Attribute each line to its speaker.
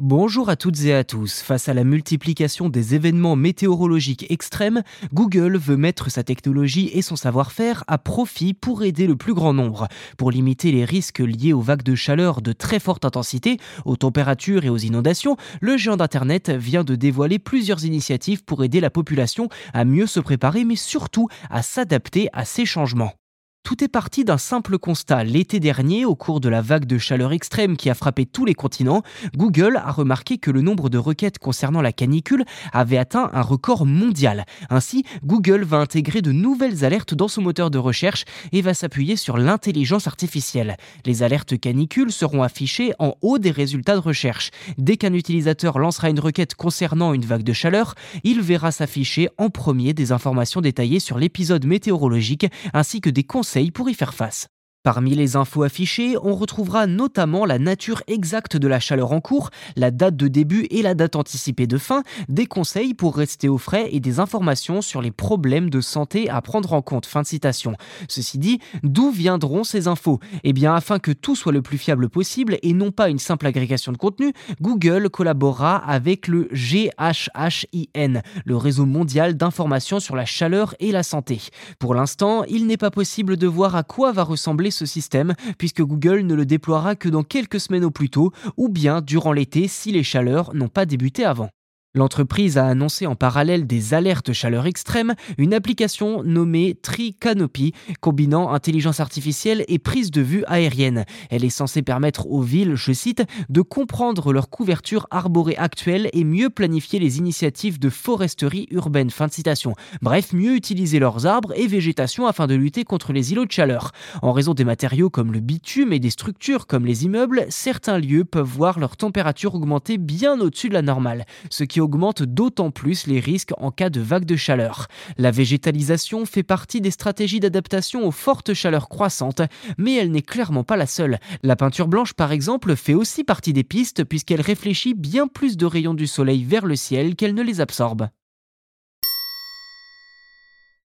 Speaker 1: Bonjour à toutes et à tous. Face à la multiplication des événements météorologiques extrêmes, Google veut mettre sa technologie et son savoir-faire à profit pour aider le plus grand nombre. Pour limiter les risques liés aux vagues de chaleur de très forte intensité, aux températures et aux inondations, le géant d'Internet vient de dévoiler plusieurs initiatives pour aider la population à mieux se préparer mais surtout à s'adapter à ces changements. Tout est parti d'un simple constat. L'été dernier, au cours de la vague de chaleur extrême qui a frappé tous les continents, Google a remarqué que le nombre de requêtes concernant la canicule avait atteint un record mondial. Ainsi, Google va intégrer de nouvelles alertes dans son moteur de recherche et va s'appuyer sur l'intelligence artificielle. Les alertes canicules seront affichées en haut des résultats de recherche. Dès qu'un utilisateur lancera une requête concernant une vague de chaleur, il verra s'afficher en premier des informations détaillées sur l'épisode météorologique ainsi que des conseils pour y faire face. Parmi les infos affichées, on retrouvera notamment la nature exacte de la chaleur en cours, la date de début et la date anticipée de fin, des conseils pour rester au frais et des informations sur les problèmes de santé à prendre en compte. Fin de citation. Ceci dit, d'où viendront ces infos? Eh bien, afin que tout soit le plus fiable possible et non pas une simple agrégation de contenu, Google collaborera avec le GHHIN, le réseau mondial d'information sur la chaleur et la santé. Pour l'instant, il n'est pas possible de voir à quoi va ressembler ce système, puisque Google ne le déploiera que dans quelques semaines au plus tôt, ou bien durant l'été si les chaleurs n'ont pas débuté avant. L'entreprise a annoncé en parallèle des alertes chaleur extrême, une application nommée Tri-Canopy, combinant intelligence artificielle et prise de vue aérienne. Elle est censée permettre aux villes, je cite, de comprendre leur couverture arborée actuelle et mieux planifier les initiatives de foresterie urbaine. Bref, mieux utiliser leurs arbres et végétation afin de lutter contre les îlots de chaleur. En raison des matériaux comme le bitume et des structures comme les immeubles, certains lieux peuvent voir leur température augmenter bien au-dessus de la normale, augmente d'autant plus les risques en cas de vague de chaleur. La végétalisation fait partie des stratégies d'adaptation aux fortes chaleurs croissantes, mais elle n'est clairement pas la seule. La peinture blanche, par exemple, fait aussi partie des pistes puisqu'elle réfléchit bien plus de rayons du soleil vers le ciel qu'elle ne les absorbe.